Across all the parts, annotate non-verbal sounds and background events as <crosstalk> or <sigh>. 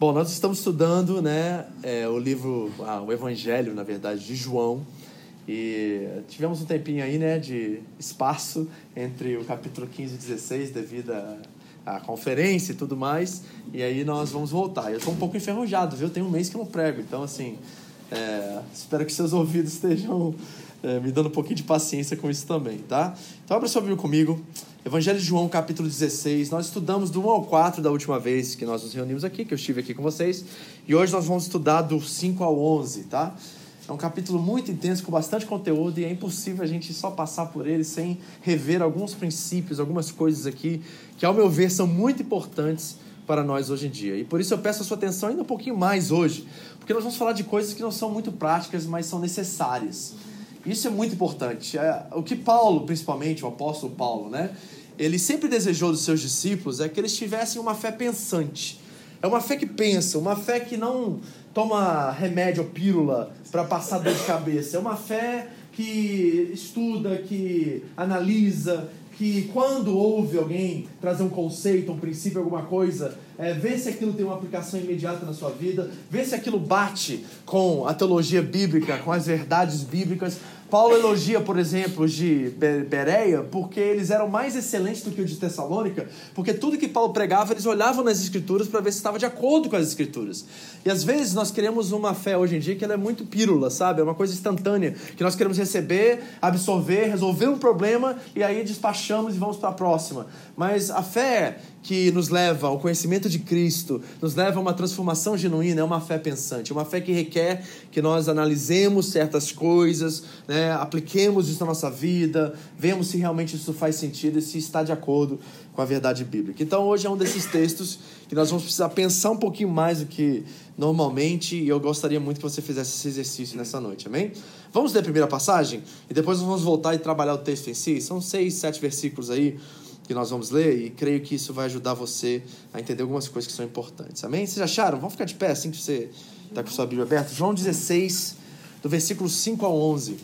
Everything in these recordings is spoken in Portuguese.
Bom, nós estamos estudando né, é, o livro, ah, o Evangelho, na verdade, de João. E tivemos um tempinho aí né, de espaço entre o capítulo 15 e 16, devido à conferência e tudo mais. E aí nós vamos voltar. Eu estou um pouco enferrujado, viu? Tem um mês que eu não prego, então assim, é, espero que seus ouvidos estejam é, me dando um pouquinho de paciência com isso também, tá? Então abra sua Bíblia comigo. Evangelho de João, capítulo 16. Nós estudamos do 1 ao 4 da última vez que nós nos reunimos aqui, que eu estive aqui com vocês. E hoje nós vamos estudar do 5 ao 11, tá? É um capítulo muito intenso, com bastante conteúdo, e é impossível a gente só passar por ele sem rever alguns princípios, algumas coisas aqui, que, ao meu ver, são muito importantes para nós hoje em dia. E por isso eu peço a sua atenção ainda um pouquinho mais hoje, porque nós vamos falar de coisas que não são muito práticas, mas são necessárias. Isso é muito importante. É, o que Paulo, principalmente, o apóstolo Paulo, né? Ele sempre desejou dos seus discípulos é que eles tivessem uma fé pensante. É uma fé que pensa, uma fé que não toma remédio ou pílula para passar dor de cabeça. É uma fé que estuda, que analisa, que quando ouve alguém trazer um conceito, um princípio, alguma coisa, é, vê se aquilo tem uma aplicação imediata na sua vida, vê se aquilo bate com a teologia bíblica, com as verdades bíblicas, Paulo elogia, por exemplo, de Bereia, porque eles eram mais excelentes do que os de Tessalônica, porque tudo que Paulo pregava, eles olhavam nas escrituras para ver se estava de acordo com as escrituras. E às vezes nós queremos uma fé hoje em dia que ela é muito pílula, sabe? É uma coisa instantânea, que nós queremos receber, absorver, resolver um problema e aí despachamos e vamos para a próxima. Mas a fé que nos leva ao conhecimento de Cristo, nos leva a uma transformação genuína, é uma fé pensante, uma fé que requer que nós analisemos certas coisas, né, apliquemos isso na nossa vida, vemos se realmente isso faz sentido e se está de acordo com a verdade bíblica. Então hoje é um desses textos que nós vamos precisar pensar um pouquinho mais do que normalmente e eu gostaria muito que você fizesse esse exercício nessa noite, amém? Vamos ler a primeira passagem e depois nós vamos voltar e trabalhar o texto em si. São seis, sete versículos aí que nós vamos ler e creio que isso vai ajudar você a entender algumas coisas que são importantes. Amém? Vocês acharam? Vamos ficar de pé assim que você está com sua Bíblia aberta. João 16, do versículo 5 ao 11.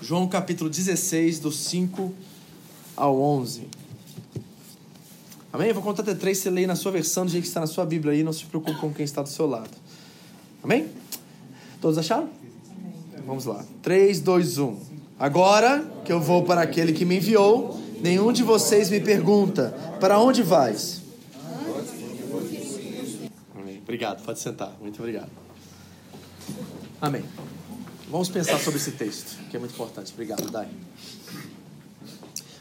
João capítulo 16, do 5 ao 11. Amém? Eu vou contar até três, você lê na sua versão, do jeito que está na sua Bíblia aí, não se preocupe com quem está do seu lado. Amém? Todos acharam? Vamos lá. 3, 2, 1. Agora que eu vou para aquele que me enviou Nenhum de vocês me pergunta: Para onde vais? Amém. Obrigado, pode sentar. Muito obrigado. Amém. Vamos pensar sobre esse texto, que é muito importante. Obrigado, Dai.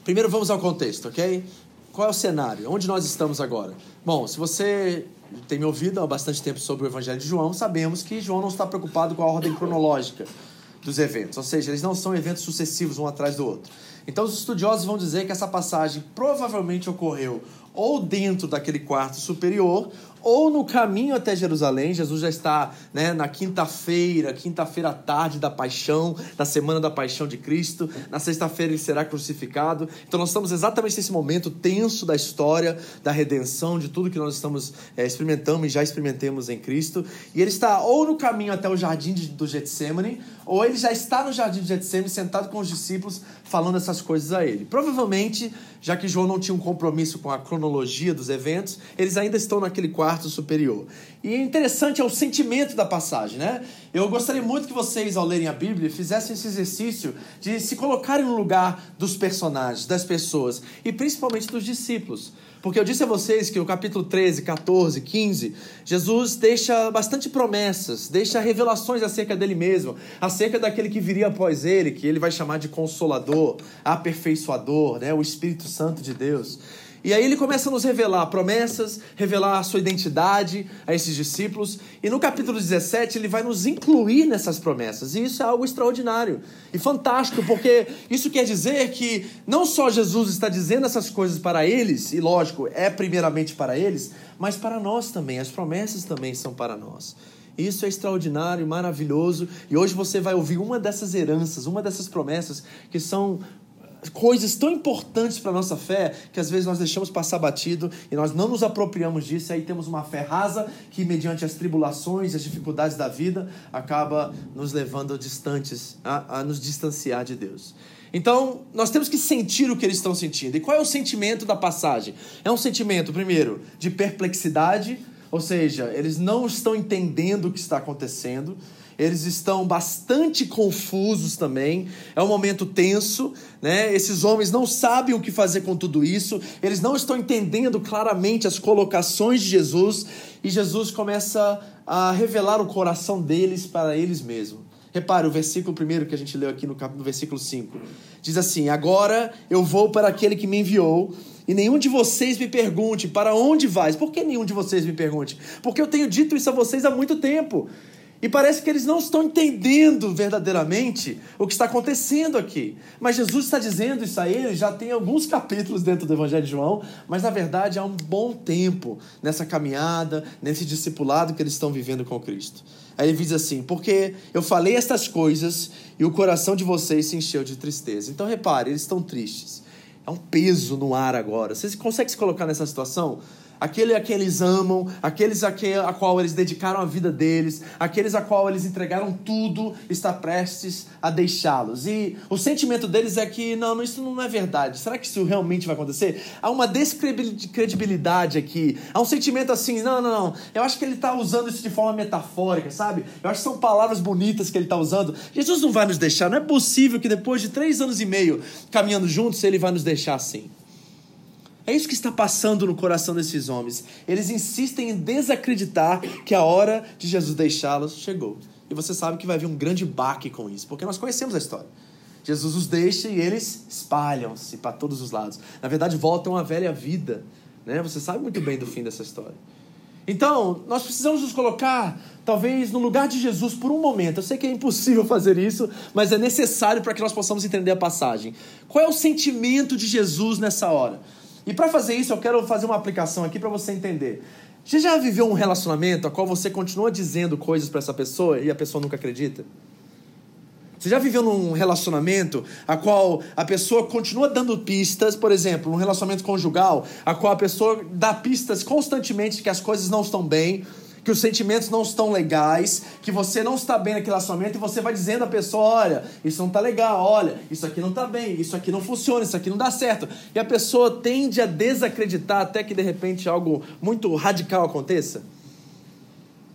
Primeiro vamos ao contexto, ok? Qual é o cenário? Onde nós estamos agora? Bom, se você tem me ouvido há bastante tempo sobre o Evangelho de João, sabemos que João não está preocupado com a ordem cronológica dos eventos, ou seja, eles não são eventos sucessivos um atrás do outro. Então, os estudiosos vão dizer que essa passagem provavelmente ocorreu ou dentro daquele quarto superior ou no caminho até Jerusalém, Jesus já está né, na quinta-feira, quinta-feira à tarde da paixão, da semana da paixão de Cristo. Na sexta-feira ele será crucificado. Então nós estamos exatamente nesse momento tenso da história, da redenção, de tudo que nós estamos é, experimentando e já experimentemos em Cristo. E ele está ou no caminho até o jardim de, do Getsemane, ou ele já está no jardim de Getsemane sentado com os discípulos falando essas coisas a ele. Provavelmente, já que João não tinha um compromisso com a cronologia dos eventos, eles ainda estão naquele quarto quarto superior. E interessante é o sentimento da passagem, né? Eu gostaria muito que vocês, ao lerem a Bíblia, fizessem esse exercício de se colocarem no lugar dos personagens, das pessoas, e principalmente dos discípulos. Porque eu disse a vocês que no capítulo 13, 14, 15, Jesus deixa bastante promessas, deixa revelações acerca dele mesmo, acerca daquele que viria após ele, que ele vai chamar de consolador, aperfeiçoador, né? o Espírito Santo de Deus. E aí ele começa a nos revelar promessas, revelar a sua identidade a esses discípulos. E no capítulo 17 ele vai nos incluir nessas promessas. E isso é algo extraordinário e fantástico, porque isso quer dizer que não só Jesus está dizendo essas coisas para eles, e lógico, é primeiramente para eles, mas para nós também. As promessas também são para nós. Isso é extraordinário, maravilhoso. E hoje você vai ouvir uma dessas heranças, uma dessas promessas que são coisas tão importantes para a nossa fé que às vezes nós deixamos passar batido e nós não nos apropriamos disso, e aí temos uma fé rasa que, mediante as tribulações as dificuldades da vida, acaba nos levando distantes, a, a nos distanciar de Deus. Então, nós temos que sentir o que eles estão sentindo. E qual é o sentimento da passagem? É um sentimento, primeiro, de perplexidade, ou seja, eles não estão entendendo o que está acontecendo eles estão bastante confusos também. É um momento tenso, né? Esses homens não sabem o que fazer com tudo isso. Eles não estão entendendo claramente as colocações de Jesus e Jesus começa a revelar o coração deles para eles mesmos. Repare o versículo primeiro que a gente leu aqui no, no versículo 5. Diz assim: Agora eu vou para aquele que me enviou, e nenhum de vocês me pergunte para onde vais. Por que nenhum de vocês me pergunte? Porque eu tenho dito isso a vocês há muito tempo. E parece que eles não estão entendendo verdadeiramente o que está acontecendo aqui. Mas Jesus está dizendo isso a eles já tem alguns capítulos dentro do Evangelho de João, mas na verdade há um bom tempo nessa caminhada, nesse discipulado que eles estão vivendo com Cristo. Aí ele diz assim: Porque eu falei estas coisas e o coração de vocês se encheu de tristeza. Então repare, eles estão tristes. É um peso no ar agora. Você consegue se colocar nessa situação? Aquele a quem eles amam, aqueles a, quem, a qual eles dedicaram a vida deles, aqueles a qual eles entregaram tudo, está prestes a deixá-los. E o sentimento deles é que, não, isso não é verdade. Será que isso realmente vai acontecer? Há uma descredibilidade aqui. Há um sentimento assim, não, não, não. Eu acho que ele está usando isso de forma metafórica, sabe? Eu acho que são palavras bonitas que ele está usando. Jesus não vai nos deixar. Não é possível que depois de três anos e meio caminhando juntos, ele vai nos deixar assim. É isso que está passando no coração desses homens. Eles insistem em desacreditar que a hora de Jesus deixá-los chegou. E você sabe que vai vir um grande baque com isso, porque nós conhecemos a história. Jesus os deixa e eles espalham-se para todos os lados. Na verdade, voltam à velha vida. Né? Você sabe muito bem do fim dessa história. Então, nós precisamos nos colocar, talvez, no lugar de Jesus por um momento. Eu sei que é impossível <laughs> fazer isso, mas é necessário para que nós possamos entender a passagem. Qual é o sentimento de Jesus nessa hora? E para fazer isso, eu quero fazer uma aplicação aqui para você entender. Você já viveu um relacionamento a qual você continua dizendo coisas para essa pessoa e a pessoa nunca acredita? Você já viveu num relacionamento a qual a pessoa continua dando pistas, por exemplo, um relacionamento conjugal, a qual a pessoa dá pistas constantemente que as coisas não estão bem, que os sentimentos não estão legais, que você não está bem naquele relacionamento e você vai dizendo à pessoa: olha, isso não está legal, olha, isso aqui não está bem, isso aqui não funciona, isso aqui não dá certo. E a pessoa tende a desacreditar até que de repente algo muito radical aconteça.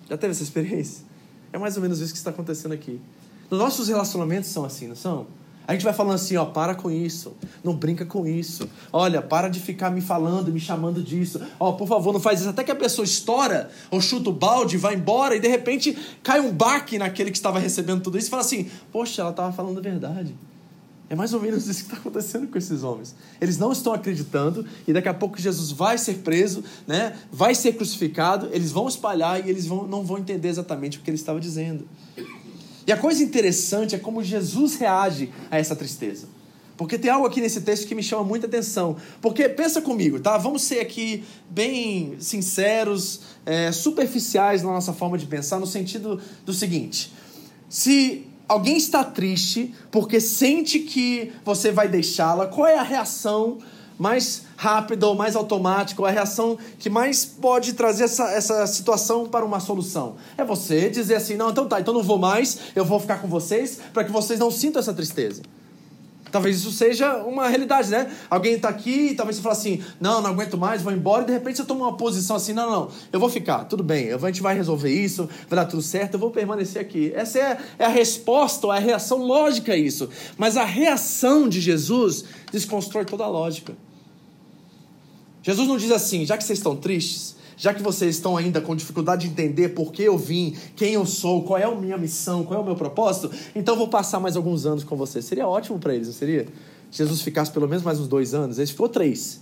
Já teve essa experiência? É mais ou menos isso que está acontecendo aqui. Nos nossos relacionamentos são assim, não são? A gente vai falando assim, ó, para com isso, não brinca com isso. Olha, para de ficar me falando, me chamando disso. Ó, por favor, não faz isso. Até que a pessoa estoura, ou chuta o balde, vai embora, e de repente cai um baque naquele que estava recebendo tudo isso e fala assim, poxa, ela estava falando a verdade. É mais ou menos isso que está acontecendo com esses homens. Eles não estão acreditando e daqui a pouco Jesus vai ser preso, né? vai ser crucificado, eles vão espalhar e eles vão, não vão entender exatamente o que ele estava dizendo. E a coisa interessante é como Jesus reage a essa tristeza. Porque tem algo aqui nesse texto que me chama muita atenção. Porque pensa comigo, tá? Vamos ser aqui bem sinceros, é, superficiais na nossa forma de pensar, no sentido do seguinte: se alguém está triste porque sente que você vai deixá-la, qual é a reação mais rápida ou mais automática, ou a reação que mais pode trazer essa, essa situação para uma solução. É você dizer assim: não, então tá, então não vou mais, eu vou ficar com vocês para que vocês não sintam essa tristeza. Talvez isso seja uma realidade, né? Alguém está aqui e talvez você fale assim: não, não aguento mais, vou embora, e de repente você toma uma posição assim: não, não, eu vou ficar, tudo bem, a gente vai resolver isso, vai dar tudo certo, eu vou permanecer aqui. Essa é, é a resposta, ou é a reação lógica a isso. Mas a reação de Jesus desconstrói toda a lógica. Jesus não diz assim, já que vocês estão tristes, já que vocês estão ainda com dificuldade de entender por que eu vim, quem eu sou, qual é a minha missão, qual é o meu propósito, então vou passar mais alguns anos com vocês. Seria ótimo para eles, não seria? Jesus ficasse pelo menos mais uns dois anos, ele ficou três.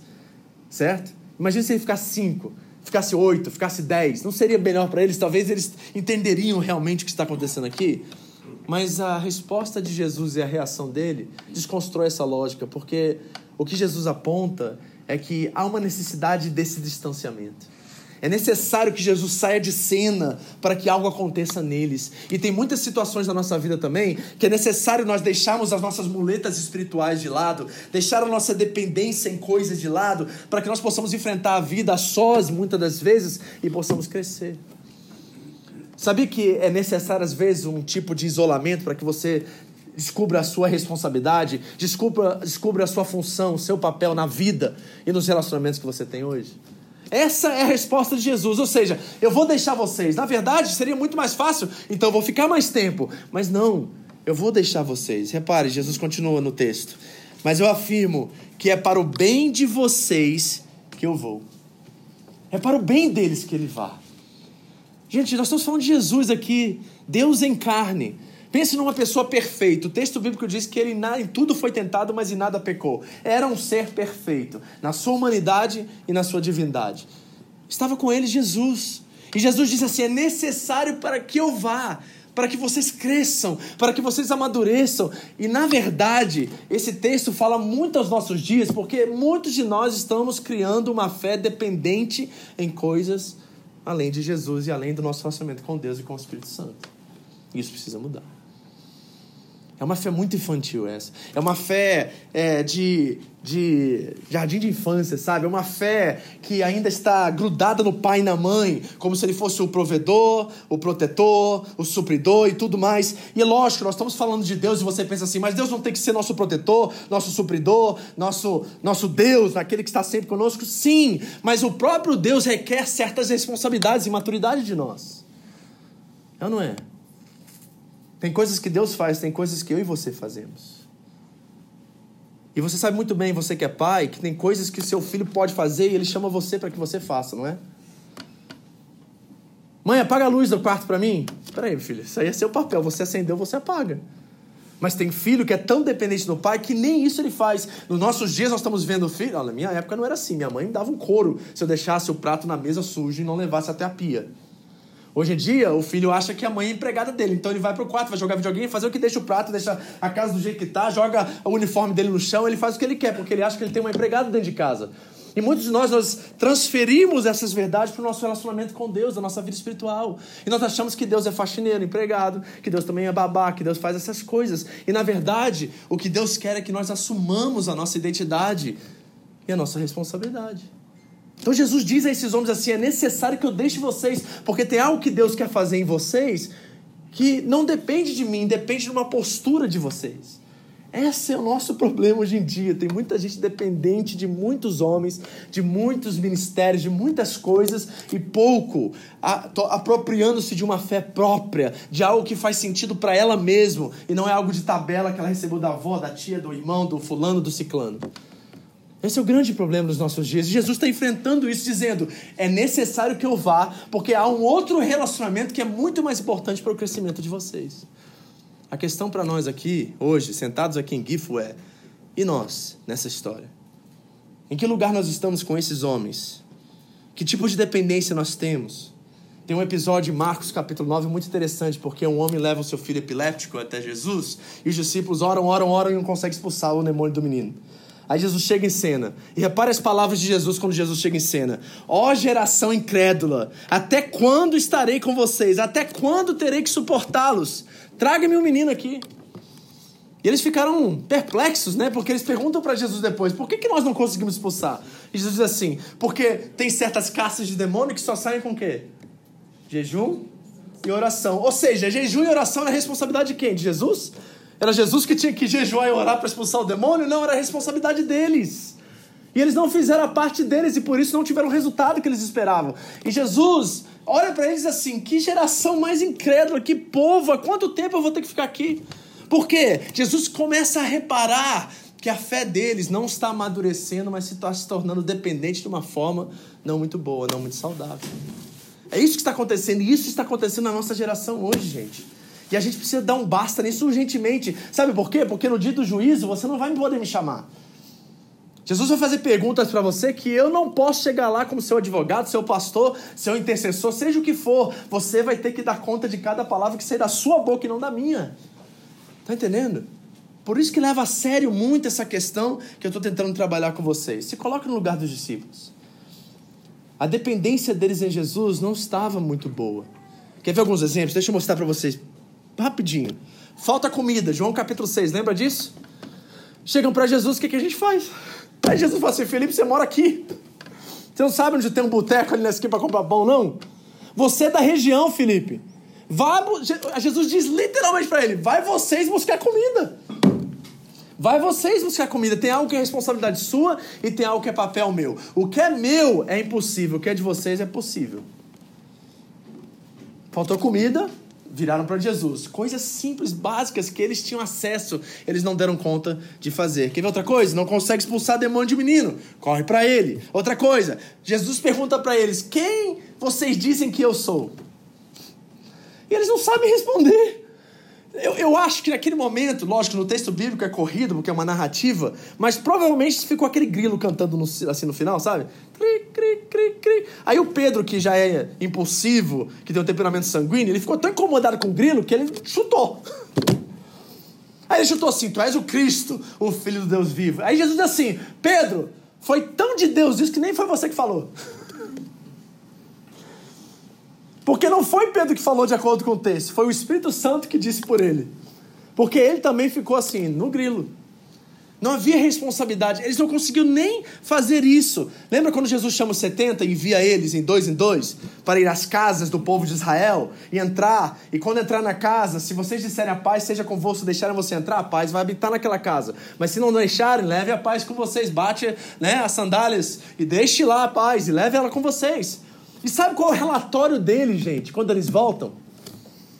certo? Imagina se ele ficasse cinco, ficasse oito, ficasse dez. Não seria melhor para eles? Talvez eles entenderiam realmente o que está acontecendo aqui. Mas a resposta de Jesus e a reação dele desconstrói essa lógica, porque o que Jesus aponta é que há uma necessidade desse distanciamento. É necessário que Jesus saia de cena para que algo aconteça neles. E tem muitas situações na nossa vida também que é necessário nós deixarmos as nossas muletas espirituais de lado, deixar a nossa dependência em coisas de lado, para que nós possamos enfrentar a vida a sós muitas das vezes e possamos crescer. Sabia que é necessário às vezes um tipo de isolamento para que você descubra a sua responsabilidade, descubra, descubra a sua função, o seu papel na vida e nos relacionamentos que você tem hoje? Essa é a resposta de Jesus. Ou seja, eu vou deixar vocês. Na verdade, seria muito mais fácil, então eu vou ficar mais tempo. Mas não, eu vou deixar vocês. Repare, Jesus continua no texto. Mas eu afirmo que é para o bem de vocês que eu vou. É para o bem deles que ele vá. Gente, nós estamos falando de Jesus aqui, Deus em carne. Pense numa pessoa perfeita. O texto bíblico diz que ele em tudo foi tentado, mas em nada pecou. Era um ser perfeito, na sua humanidade e na sua divindade. Estava com ele Jesus. E Jesus disse assim: é necessário para que eu vá, para que vocês cresçam, para que vocês amadureçam. E na verdade, esse texto fala muito aos nossos dias, porque muitos de nós estamos criando uma fé dependente em coisas além de Jesus e além do nosso relacionamento com Deus e com o Espírito Santo. Isso precisa mudar. É uma fé muito infantil essa. É uma fé é, de, de jardim de infância, sabe? É uma fé que ainda está grudada no pai e na mãe, como se ele fosse o provedor, o protetor, o supridor e tudo mais. E é lógico, nós estamos falando de Deus e você pensa assim, mas Deus não tem que ser nosso protetor, nosso supridor, nosso, nosso Deus, aquele que está sempre conosco? Sim, mas o próprio Deus requer certas responsabilidades e maturidade de nós. É ou não é? Tem coisas que Deus faz, tem coisas que eu e você fazemos. E você sabe muito bem, você que é pai, que tem coisas que o seu filho pode fazer e ele chama você para que você faça, não é? Mãe, apaga a luz do quarto para mim. Espera aí, filho, isso aí é seu papel. Você acendeu, você apaga. Mas tem filho que é tão dependente do pai que nem isso ele faz. Nos nossos dias nós estamos vendo filho. Olha, na minha época não era assim. Minha mãe me dava um couro se eu deixasse o prato na mesa sujo e não levasse até a pia. Hoje em dia, o filho acha que a mãe é empregada dele. Então ele vai pro quarto, vai jogar videogame, fazer o que deixa o prato, deixa a casa do jeito que tá, joga o uniforme dele no chão, ele faz o que ele quer, porque ele acha que ele tem uma empregada dentro de casa. E muitos de nós, nós transferimos essas verdades para o nosso relacionamento com Deus, a nossa vida espiritual. E nós achamos que Deus é faxineiro, empregado, que Deus também é babá, que Deus faz essas coisas. E na verdade, o que Deus quer é que nós assumamos a nossa identidade e a nossa responsabilidade. Então Jesus diz a esses homens assim: é necessário que eu deixe vocês, porque tem algo que Deus quer fazer em vocês que não depende de mim, depende de uma postura de vocês. Esse é o nosso problema hoje em dia. Tem muita gente dependente de muitos homens, de muitos ministérios, de muitas coisas e pouco apropriando-se de uma fé própria, de algo que faz sentido para ela mesma e não é algo de tabela que ela recebeu da avó, da tia, do irmão, do fulano, do ciclano. Esse é o grande problema dos nossos dias. Jesus está enfrentando isso, dizendo: é necessário que eu vá, porque há um outro relacionamento que é muito mais importante para o crescimento de vocês. A questão para nós aqui, hoje, sentados aqui em Gifo, é: e nós nessa história? Em que lugar nós estamos com esses homens? Que tipo de dependência nós temos? Tem um episódio em Marcos capítulo 9 muito interessante, porque um homem leva o seu filho epiléptico até Jesus e os discípulos oram, oram, oram e não conseguem expulsar o demônio do menino. Aí Jesus chega em cena. E repare as palavras de Jesus quando Jesus chega em cena. Ó oh, geração incrédula, até quando estarei com vocês? Até quando terei que suportá-los? Traga-me um menino aqui. E eles ficaram perplexos, né? Porque eles perguntam para Jesus depois: por que, que nós não conseguimos expulsar? E Jesus diz assim: porque tem certas caças de demônio que só saem com o quê? Jejum e oração. Ou seja, jejum e oração é responsabilidade de quem? De Jesus? Era Jesus que tinha que jejuar e orar para expulsar o demônio? Não, era a responsabilidade deles. E eles não fizeram a parte deles e por isso não tiveram o resultado que eles esperavam. E Jesus olha para eles assim: que geração mais incrédula, que povo, há quanto tempo eu vou ter que ficar aqui? Por quê? Jesus começa a reparar que a fé deles não está amadurecendo, mas se está se tornando dependente de uma forma não muito boa, não muito saudável. É isso que está acontecendo, e isso está acontecendo na nossa geração hoje, gente. E a gente precisa dar um basta nisso urgentemente. Sabe por quê? Porque no dia do juízo você não vai poder me chamar. Jesus vai fazer perguntas para você que eu não posso chegar lá como seu advogado, seu pastor, seu intercessor, seja o que for. Você vai ter que dar conta de cada palavra que sai da sua boca e não da minha. Tá entendendo? Por isso que leva a sério muito essa questão que eu estou tentando trabalhar com vocês. Se coloca no lugar dos discípulos. A dependência deles em Jesus não estava muito boa. Quer ver alguns exemplos? Deixa eu mostrar para vocês rapidinho. Falta comida, João capítulo 6, lembra disso? Chegam para Jesus, o que, que a gente faz? Aí Jesus fala assim: Felipe, você mora aqui. Você não sabe onde tem um boteco ali na esquina para comprar pão, não? Você é da região, Felipe. Vai, Jesus diz literalmente para ele: vai vocês buscar comida. Vai vocês buscar comida. Tem algo que é responsabilidade sua e tem algo que é papel meu. O que é meu é impossível, o que é de vocês é possível. Faltou comida, viraram para Jesus. Coisas simples, básicas que eles tinham acesso, eles não deram conta de fazer. Quer ver outra coisa? Não consegue expulsar demônio de menino. Corre para ele. Outra coisa, Jesus pergunta para eles: Quem vocês dizem que eu sou? E eles não sabem responder. Eu, eu acho que naquele momento, lógico, no texto bíblico é corrido, porque é uma narrativa, mas provavelmente ficou aquele grilo cantando no, assim no final, sabe? Cri, cri, cri, cri. Aí o Pedro, que já é impulsivo, que tem um temperamento sanguíneo, ele ficou tão incomodado com o grilo que ele chutou. Aí ele chutou assim: Tu és o Cristo, o Filho do Deus vivo. Aí Jesus diz assim: Pedro, foi tão de Deus isso que nem foi você que falou. Porque não foi Pedro que falou de acordo com o texto, foi o Espírito Santo que disse por ele. Porque ele também ficou assim, no grilo. Não havia responsabilidade. Eles não conseguiram nem fazer isso. Lembra quando Jesus chama os 70 e envia eles em dois em dois para ir às casas do povo de Israel e entrar? E quando entrar na casa, se vocês disserem a paz seja convosco, deixarem você entrar, a paz vai habitar naquela casa. Mas se não deixarem, leve a paz com vocês. Bate né, as sandálias e deixe lá a paz e leve ela com vocês. E sabe qual é o relatório deles, gente, quando eles voltam?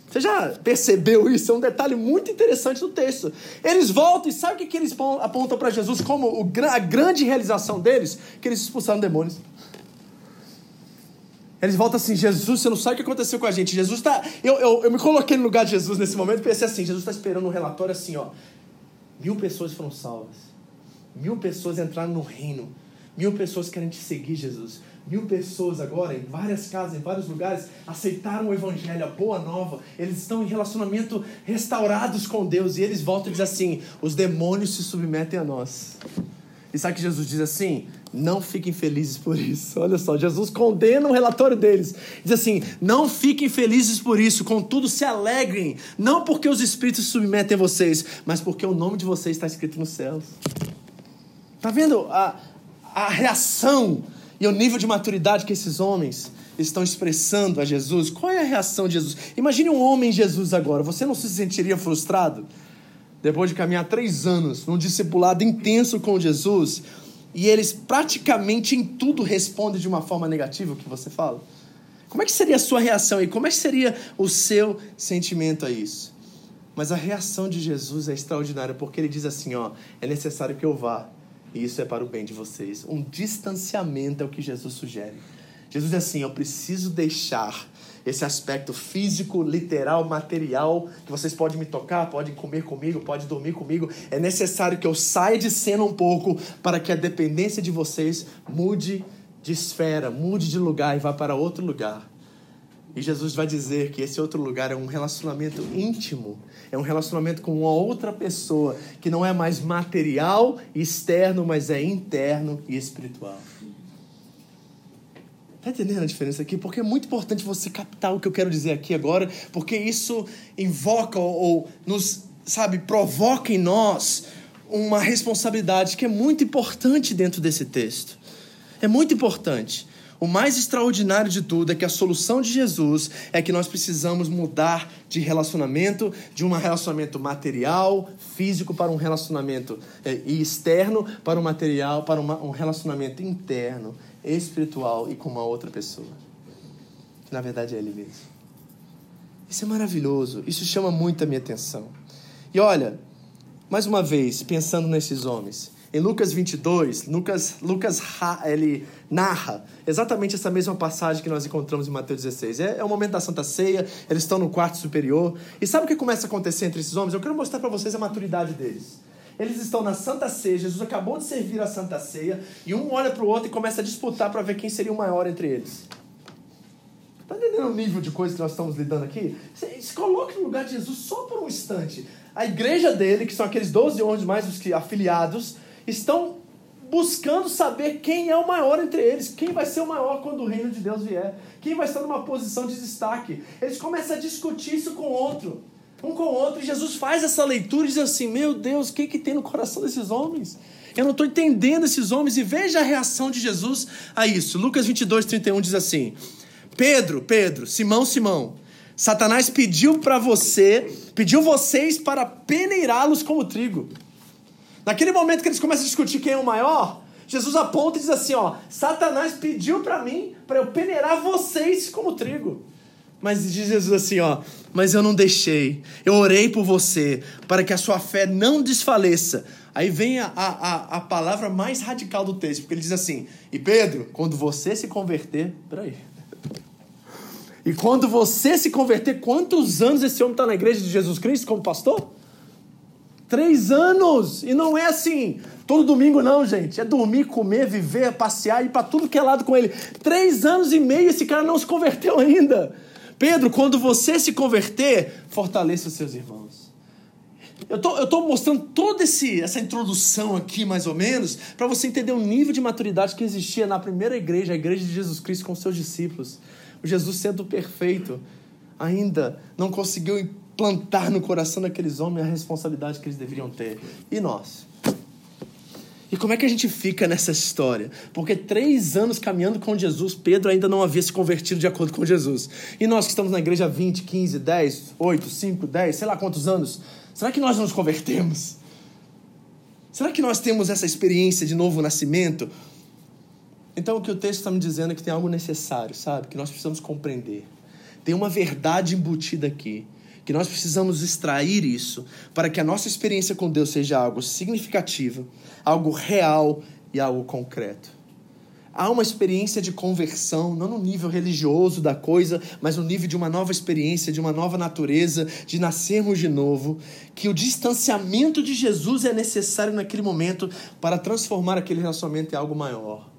Você já percebeu isso? É um detalhe muito interessante do texto. Eles voltam e sabe o que, que eles apontam para Jesus como a grande realização deles? Que eles expulsaram demônios. Eles voltam assim, Jesus, você não sabe o que aconteceu com a gente. Jesus está. Eu, eu, eu me coloquei no lugar de Jesus nesse momento e pensei assim: Jesus está esperando um relatório assim, ó. Mil pessoas foram salvas. Mil pessoas entraram no reino. Mil pessoas querem te seguir, Jesus mil pessoas agora, em várias casas, em vários lugares, aceitaram o Evangelho, a boa nova. Eles estão em relacionamento restaurados com Deus. E eles voltam e dizem assim: os demônios se submetem a nós. E sabe que Jesus diz assim? Não fiquem felizes por isso. Olha só, Jesus condena o relatório deles. Diz assim: não fiquem felizes por isso, contudo se alegrem, não porque os espíritos se submetem a vocês, mas porque o nome de vocês está escrito nos céus. Tá vendo a, a reação e o nível de maturidade que esses homens estão expressando a Jesus, qual é a reação de Jesus? Imagine um homem Jesus agora, você não se sentiria frustrado? Depois de caminhar três anos num discipulado intenso com Jesus, e eles praticamente em tudo respondem de uma forma negativa o que você fala? Como é que seria a sua reação e como é que seria o seu sentimento a isso? Mas a reação de Jesus é extraordinária porque ele diz assim, ó, é necessário que eu vá, isso é para o bem de vocês. Um distanciamento é o que Jesus sugere. Jesus diz assim: Eu preciso deixar esse aspecto físico, literal, material, que vocês podem me tocar, podem comer comigo, podem dormir comigo. É necessário que eu saia de cena um pouco para que a dependência de vocês mude de esfera, mude de lugar e vá para outro lugar. E Jesus vai dizer que esse outro lugar é um relacionamento íntimo, é um relacionamento com uma outra pessoa, que não é mais material e externo, mas é interno e espiritual. Está entendendo a diferença aqui? Porque é muito importante você captar o que eu quero dizer aqui agora, porque isso invoca ou, ou nos, sabe, provoca em nós uma responsabilidade que é muito importante dentro desse texto. É muito importante. O mais extraordinário de tudo é que a solução de Jesus é que nós precisamos mudar de relacionamento, de um relacionamento material, físico, para um relacionamento é, externo, para um material, para uma, um relacionamento interno, espiritual e com uma outra pessoa. Que na verdade é Ele mesmo. Isso é maravilhoso, isso chama muito a minha atenção. E olha, mais uma vez, pensando nesses homens, em Lucas 22, Lucas, Lucas ele narra exatamente essa mesma passagem que nós encontramos em Mateus 16. É, é o momento da Santa Ceia, eles estão no quarto superior. E sabe o que começa a acontecer entre esses homens? Eu quero mostrar para vocês a maturidade deles. Eles estão na Santa Ceia, Jesus acabou de servir a Santa Ceia, e um olha para o outro e começa a disputar para ver quem seria o maior entre eles. Está entendendo o nível de coisa que nós estamos lidando aqui? Se coloque no lugar de Jesus só por um instante. A igreja dele, que são aqueles 12 homens mais os que afiliados, estão buscando saber quem é o maior entre eles, quem vai ser o maior quando o reino de Deus vier, quem vai estar numa posição de destaque. Eles começam a discutir isso com o outro, um com o outro, e Jesus faz essa leitura e diz assim: Meu Deus, o que, que tem no coração desses homens? Eu não estou entendendo esses homens, e veja a reação de Jesus a isso. Lucas 22, 31 diz assim: Pedro, Pedro, Simão, Simão, Satanás pediu para você, pediu vocês para peneirá-los como trigo. Naquele momento que eles começam a discutir quem é o maior, Jesus aponta e diz assim: ó, Satanás pediu para mim para eu peneirar vocês como trigo. Mas diz Jesus assim, ó, mas eu não deixei. Eu orei por você para que a sua fé não desfaleça. Aí vem a, a, a palavra mais radical do texto, porque ele diz assim: E Pedro, quando você se converter, peraí. E quando você se converter, quantos anos esse homem está na igreja de Jesus Cristo como pastor? Três anos! E não é assim, todo domingo não, gente. É dormir, comer, viver, passear, ir para tudo que é lado com ele. Três anos e meio esse cara não se converteu ainda. Pedro, quando você se converter, fortaleça os seus irmãos. Eu tô, eu tô mostrando toda esse, essa introdução aqui, mais ou menos, para você entender o nível de maturidade que existia na primeira igreja, a igreja de Jesus Cristo com seus discípulos. O Jesus sendo perfeito, ainda não conseguiu plantar no coração daqueles homens a responsabilidade que eles deveriam ter. E nós? E como é que a gente fica nessa história? Porque três anos caminhando com Jesus, Pedro ainda não havia se convertido de acordo com Jesus. E nós que estamos na igreja há 20, 15, 10, 8, 5, 10, sei lá quantos anos, será que nós nos convertemos? Será que nós temos essa experiência de novo nascimento? Então o que o texto está me dizendo é que tem algo necessário, sabe? Que nós precisamos compreender. Tem uma verdade embutida aqui que nós precisamos extrair isso para que a nossa experiência com Deus seja algo significativo, algo real e algo concreto. Há uma experiência de conversão, não no nível religioso da coisa, mas no nível de uma nova experiência, de uma nova natureza, de nascermos de novo, que o distanciamento de Jesus é necessário naquele momento para transformar aquele relacionamento em algo maior.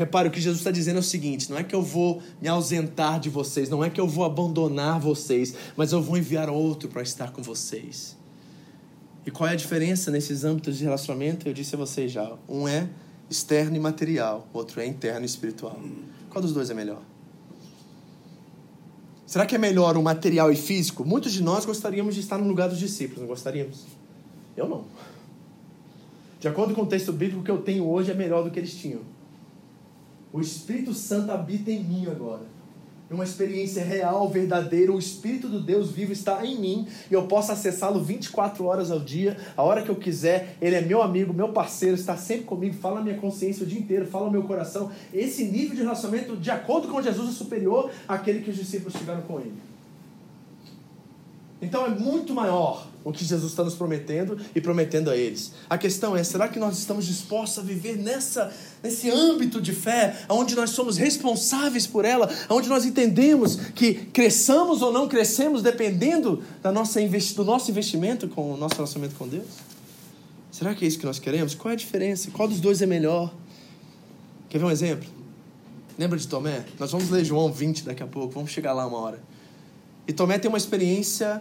Repare, o que Jesus está dizendo é o seguinte: não é que eu vou me ausentar de vocês, não é que eu vou abandonar vocês, mas eu vou enviar outro para estar com vocês. E qual é a diferença nesses âmbitos de relacionamento? Eu disse a vocês já: um é externo e material, outro é interno e espiritual. Qual dos dois é melhor? Será que é melhor o material e físico? Muitos de nós gostaríamos de estar no lugar dos discípulos, não gostaríamos? Eu não. De acordo com o texto bíblico, o que eu tenho hoje é melhor do que eles tinham. O Espírito Santo habita em mim agora. É uma experiência real, verdadeira. O Espírito do Deus vivo está em mim e eu posso acessá-lo 24 horas ao dia, a hora que eu quiser. Ele é meu amigo, meu parceiro, está sempre comigo, fala na minha consciência o dia inteiro, fala no meu coração. Esse nível de relacionamento, de acordo com Jesus, é superior àquele que os discípulos tiveram com ele. Então é muito maior o que Jesus está nos prometendo e prometendo a eles. A questão é: será que nós estamos dispostos a viver nessa, nesse âmbito de fé, onde nós somos responsáveis por ela, onde nós entendemos que cresçamos ou não crescemos dependendo da nossa do nosso investimento com o nosso relacionamento com Deus? Será que é isso que nós queremos? Qual é a diferença? Qual dos dois é melhor? Quer ver um exemplo? Lembra de Tomé? Nós vamos ler João 20 daqui a pouco, vamos chegar lá uma hora. E Tomé tem uma experiência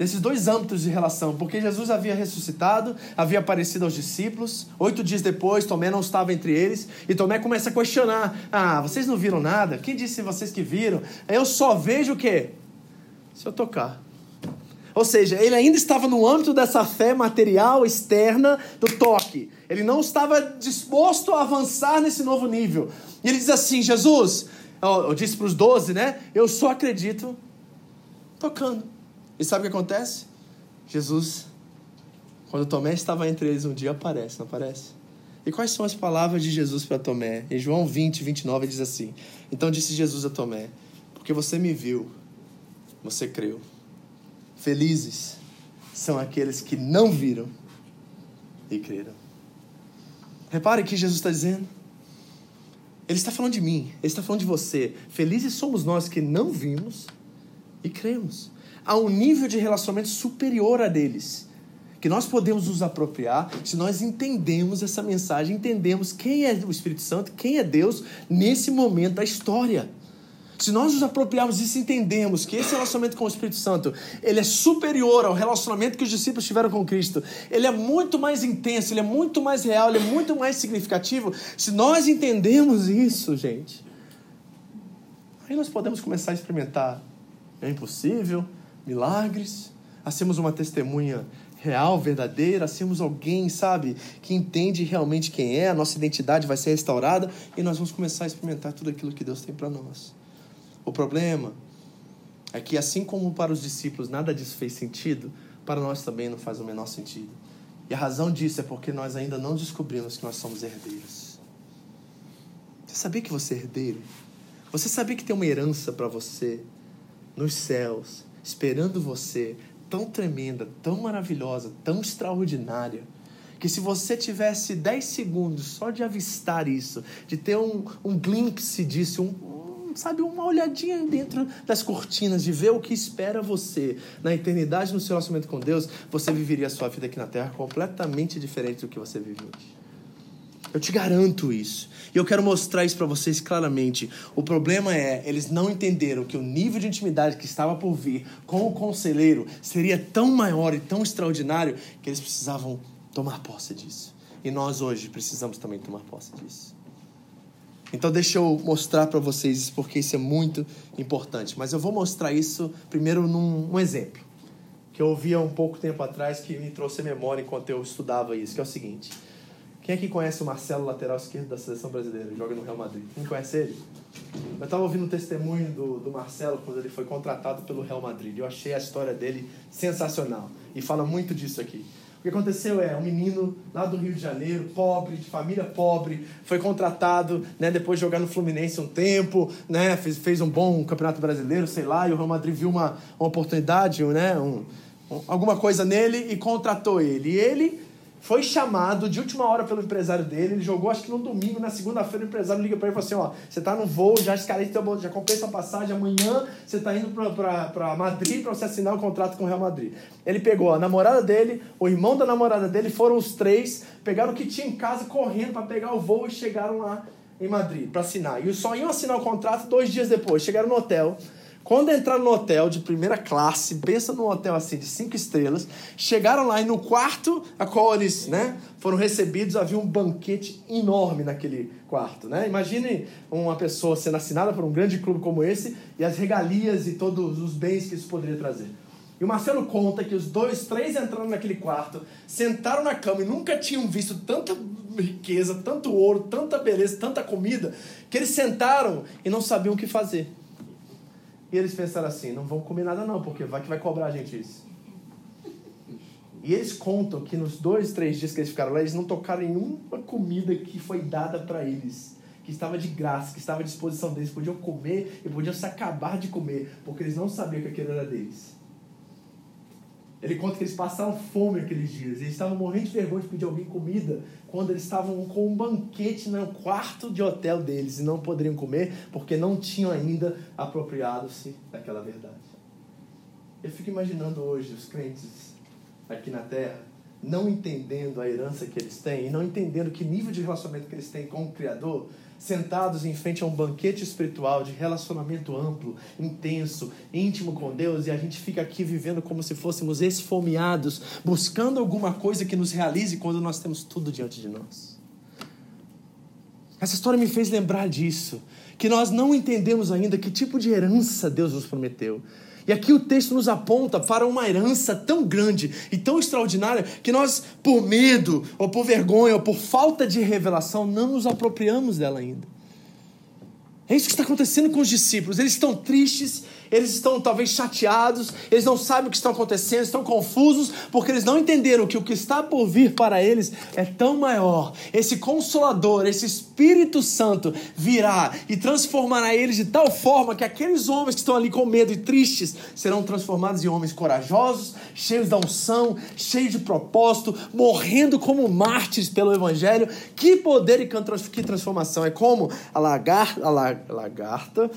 desses dois âmbitos de relação, porque Jesus havia ressuscitado, havia aparecido aos discípulos, oito dias depois, Tomé não estava entre eles, e Tomé começa a questionar: Ah, vocês não viram nada? Quem disse vocês que viram? Eu só vejo o quê? Se eu tocar. Ou seja, ele ainda estava no âmbito dessa fé material externa do toque. Ele não estava disposto a avançar nesse novo nível. E ele diz assim: Jesus, eu disse para os doze, né? Eu só acredito tocando. E sabe o que acontece? Jesus, quando Tomé estava entre eles um dia, aparece, não aparece? E quais são as palavras de Jesus para Tomé? Em João 20, 29, diz assim: Então disse Jesus a Tomé: Porque você me viu, você creu. Felizes são aqueles que não viram e creram. Repare que Jesus está dizendo. Ele está falando de mim, ele está falando de você. Felizes somos nós que não vimos e cremos a um nível de relacionamento superior a deles, que nós podemos nos apropriar se nós entendemos essa mensagem, entendemos quem é o Espírito Santo, quem é Deus nesse momento da história. Se nós nos apropriarmos disso e entendemos que esse relacionamento com o Espírito Santo, ele é superior ao relacionamento que os discípulos tiveram com Cristo, ele é muito mais intenso, ele é muito mais real, ele é muito mais significativo. Se nós entendemos isso, gente, aí nós podemos começar a experimentar é impossível, milagres, a sermos uma testemunha real, verdadeira, a sermos alguém, sabe, que entende realmente quem é, a nossa identidade vai ser restaurada e nós vamos começar a experimentar tudo aquilo que Deus tem para nós. O problema é que, assim como para os discípulos nada disso fez sentido, para nós também não faz o menor sentido. E a razão disso é porque nós ainda não descobrimos que nós somos herdeiros. Você sabia que você é herdeiro? Você sabia que tem uma herança para você nos céus, esperando você, tão tremenda, tão maravilhosa, tão extraordinária? que se você tivesse 10 segundos só de avistar isso, de ter um, um glimpse disso, um, sabe, uma olhadinha dentro das cortinas, de ver o que espera você na eternidade, no seu relacionamento com Deus, você viveria a sua vida aqui na Terra completamente diferente do que você vive hoje. Eu te garanto isso. E eu quero mostrar isso para vocês claramente. O problema é, eles não entenderam que o nível de intimidade que estava por vir com o conselheiro seria tão maior e tão extraordinário que eles precisavam tomar posse disso. E nós hoje precisamos também tomar posse disso. Então deixa eu mostrar para vocês isso porque isso é muito importante. Mas eu vou mostrar isso primeiro num um exemplo que eu ouvi há um pouco tempo atrás que me trouxe a memória enquanto eu estudava isso, que é o seguinte. Quem aqui conhece o Marcelo, lateral esquerdo da seleção brasileira? Joga no Real Madrid. Quem conhece ele? Eu estava ouvindo um testemunho do, do Marcelo quando ele foi contratado pelo Real Madrid. Eu achei a história dele sensacional. E fala muito disso aqui. O que aconteceu é, um menino lá do Rio de Janeiro, pobre, de família pobre, foi contratado, né, depois de jogar no Fluminense um tempo, né, fez, fez um bom campeonato brasileiro, sei lá, e o Real Madrid viu uma, uma oportunidade, né, um, um, alguma coisa nele e contratou ele. E ele foi chamado de última hora pelo empresário dele, ele jogou acho que no domingo, na segunda-feira o empresário liga para ele e fala assim, ó, você tá no voo, já escalei teu já comprei sua passagem, amanhã você tá indo para Madrid para você assinar o um contrato com o Real Madrid. Ele pegou a namorada dele, o irmão da namorada dele, foram os três, pegaram o que tinha em casa correndo para pegar o voo e chegaram lá em Madrid para assinar. E só iam assinar o contrato dois dias depois, chegaram no hotel, quando entraram no hotel de primeira classe, pensa num hotel assim de cinco estrelas, chegaram lá e no quarto a qual eles né, foram recebidos havia um banquete enorme naquele quarto. Né? Imagine uma pessoa sendo assinada por um grande clube como esse e as regalias e todos os bens que isso poderia trazer. E o Marcelo conta que os dois, três entraram naquele quarto, sentaram na cama e nunca tinham visto tanta riqueza, tanto ouro, tanta beleza, tanta comida, que eles sentaram e não sabiam o que fazer. E eles pensaram assim: não vão comer nada, não, porque vai que vai cobrar a gente isso. E eles contam que nos dois, três dias que eles ficaram lá, eles não tocaram em uma comida que foi dada para eles, que estava de graça, que estava à disposição deles. Podiam comer e podiam se acabar de comer, porque eles não sabiam que aquilo era deles. Ele conta que eles passaram fome aqueles dias. Eles estavam morrendo de vergonha de pedir alguém comida quando eles estavam com um banquete no quarto de hotel deles e não poderiam comer porque não tinham ainda apropriado-se daquela verdade. Eu fico imaginando hoje os crentes aqui na terra não entendendo a herança que eles têm e não entendendo que nível de relacionamento que eles têm com o Criador sentados em frente a um banquete espiritual de relacionamento amplo, intenso, íntimo com Deus, e a gente fica aqui vivendo como se fôssemos esfomeados, buscando alguma coisa que nos realize quando nós temos tudo diante de nós. Essa história me fez lembrar disso, que nós não entendemos ainda que tipo de herança Deus nos prometeu. E aqui o texto nos aponta para uma herança tão grande e tão extraordinária que nós, por medo, ou por vergonha, ou por falta de revelação, não nos apropriamos dela ainda. É isso que está acontecendo com os discípulos. Eles estão tristes, eles estão talvez chateados, eles não sabem o que está acontecendo, estão confusos, porque eles não entenderam que o que está por vir para eles é tão maior. Esse consolador, esse Espírito Santo virá e transformará eles de tal forma que aqueles homens que estão ali com medo e tristes serão transformados em homens corajosos, cheios da unção, cheios de propósito, morrendo como mártires pelo Evangelho. Que poder e que transformação! É como a lagarta, a lagarta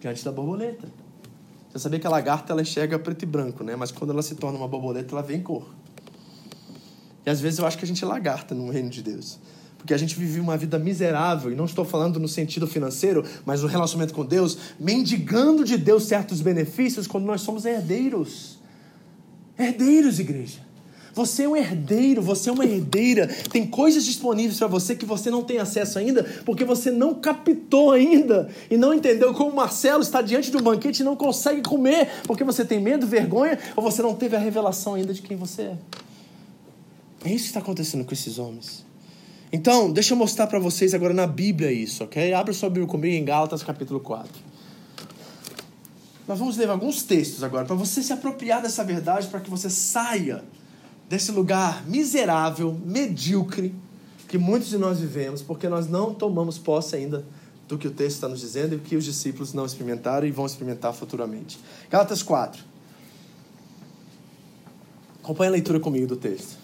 diante da borboleta. Você sabia que a lagarta ela enxerga preto e branco, né? Mas quando ela se torna uma borboleta, ela vem em cor. E às vezes eu acho que a gente é lagarta no reino de Deus. Porque a gente vive uma vida miserável, e não estou falando no sentido financeiro, mas no relacionamento com Deus, mendigando de Deus certos benefícios quando nós somos herdeiros. Herdeiros, igreja. Você é um herdeiro, você é uma herdeira. Tem coisas disponíveis para você que você não tem acesso ainda, porque você não captou ainda e não entendeu como Marcelo está diante de um banquete e não consegue comer, porque você tem medo, vergonha, ou você não teve a revelação ainda de quem você é. É isso que está acontecendo com esses homens. Então, deixa eu mostrar para vocês agora na Bíblia isso, ok? Abra sua Bíblia comigo em Gálatas capítulo 4. Nós vamos ler alguns textos agora para você se apropriar dessa verdade, para que você saia desse lugar miserável, medíocre, que muitos de nós vivemos, porque nós não tomamos posse ainda do que o texto está nos dizendo e que os discípulos não experimentaram e vão experimentar futuramente. Gálatas 4. Acompanhe a leitura comigo do texto.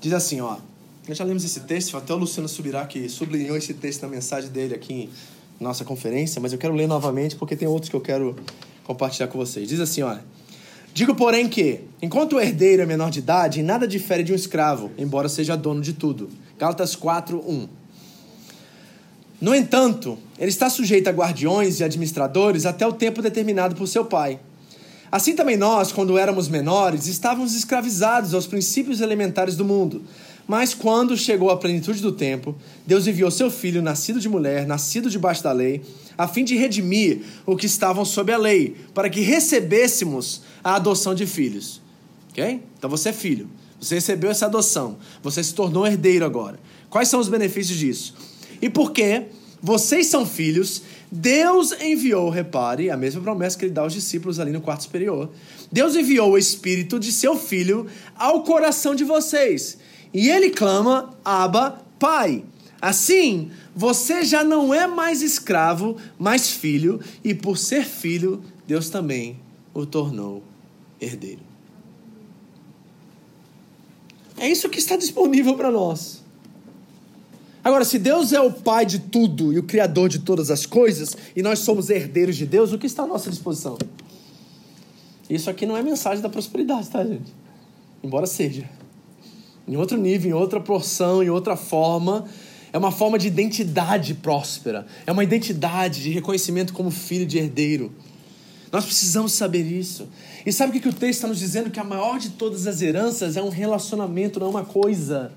Diz assim, ó. Nós já lemos esse texto, até o Luciano Subirá que sublinhou esse texto na mensagem dele aqui em nossa conferência, mas eu quero ler novamente porque tem outros que eu quero compartilhar com vocês. Diz assim, olha. Digo, porém, que, enquanto o herdeiro é menor de idade, nada difere de um escravo, embora seja dono de tudo. Gálatas 4, 1. No entanto, ele está sujeito a guardiões e administradores até o tempo determinado por seu pai. Assim também nós, quando éramos menores, estávamos escravizados aos princípios elementares do mundo. Mas quando chegou a plenitude do tempo, Deus enviou seu filho, nascido de mulher, nascido debaixo da lei, a fim de redimir o que estavam sob a lei, para que recebêssemos a adoção de filhos. Ok? Então você é filho. Você recebeu essa adoção. Você se tornou herdeiro agora. Quais são os benefícios disso? E porque vocês são filhos, Deus enviou, repare, a mesma promessa que ele dá aos discípulos ali no quarto superior. Deus enviou o Espírito de seu Filho ao coração de vocês. E ele clama, Abba, Pai. Assim, você já não é mais escravo, mas filho, e por ser filho, Deus também o tornou herdeiro. É isso que está disponível para nós. Agora, se Deus é o Pai de tudo e o Criador de todas as coisas, e nós somos herdeiros de Deus, o que está à nossa disposição? Isso aqui não é mensagem da prosperidade, tá, gente? Embora seja. Em outro nível, em outra porção, em outra forma, é uma forma de identidade próspera. É uma identidade de reconhecimento como filho de herdeiro. Nós precisamos saber isso. E sabe o que, o texto está nos dizendo? Que a maior de todas as heranças é um relacionamento, não é uma coisa.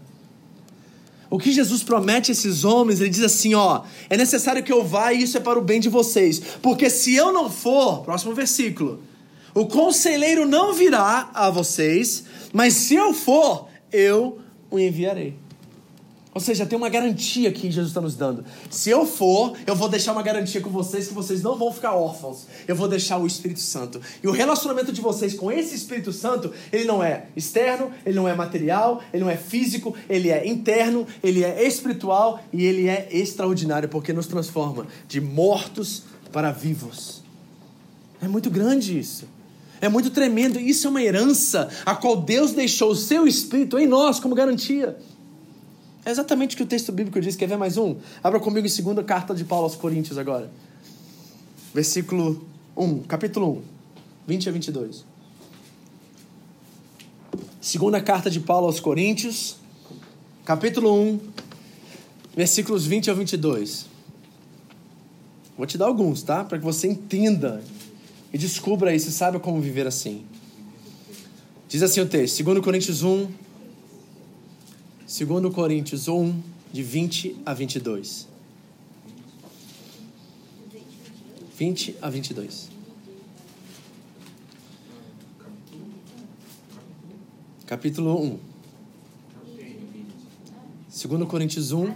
O que Jesus promete a esses homens, ele diz assim: ó, é necessário que eu vá e isso é para o bem de vocês. Porque se eu não for, próximo versículo, o conselheiro não virá a vocês, mas se eu for, eu o enviarei. Ou seja, tem uma garantia que Jesus está nos dando. Se eu for, eu vou deixar uma garantia com vocês que vocês não vão ficar órfãos. Eu vou deixar o Espírito Santo. E o relacionamento de vocês com esse Espírito Santo, ele não é externo, ele não é material, ele não é físico, ele é interno, ele é espiritual e ele é extraordinário porque nos transforma de mortos para vivos. É muito grande isso. É muito tremendo. Isso é uma herança a qual Deus deixou o seu Espírito em nós como garantia. É exatamente o que o texto bíblico diz. Quer ver mais um? Abra comigo em segunda carta de Paulo aos Coríntios agora. Versículo 1, capítulo 1, 20 a 22. Segunda carta de Paulo aos Coríntios, capítulo 1, versículos 20 a 22. Vou te dar alguns, tá? Para que você entenda e descubra isso saiba como viver assim. Diz assim o texto, 2 Coríntios 1, 2 Coríntios 1, de 20 a 22. 20 a 22. Capítulo 1. 2 Coríntios 1.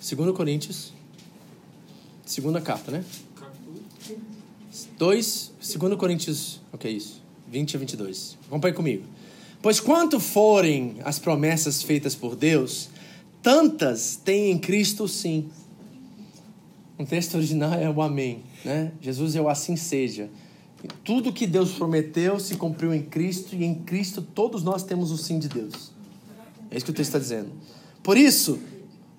2 Coríntios. Segunda carta, né? 2, 2 Coríntios. Ok, isso. 20 a 22. Acompanhe comigo. Pois quanto forem as promessas feitas por Deus, tantas tem em Cristo sim. O texto original é o amém, né? Jesus é o assim seja. Tudo que Deus prometeu se cumpriu em Cristo e em Cristo todos nós temos o sim de Deus. É isso que o texto está dizendo. Por isso,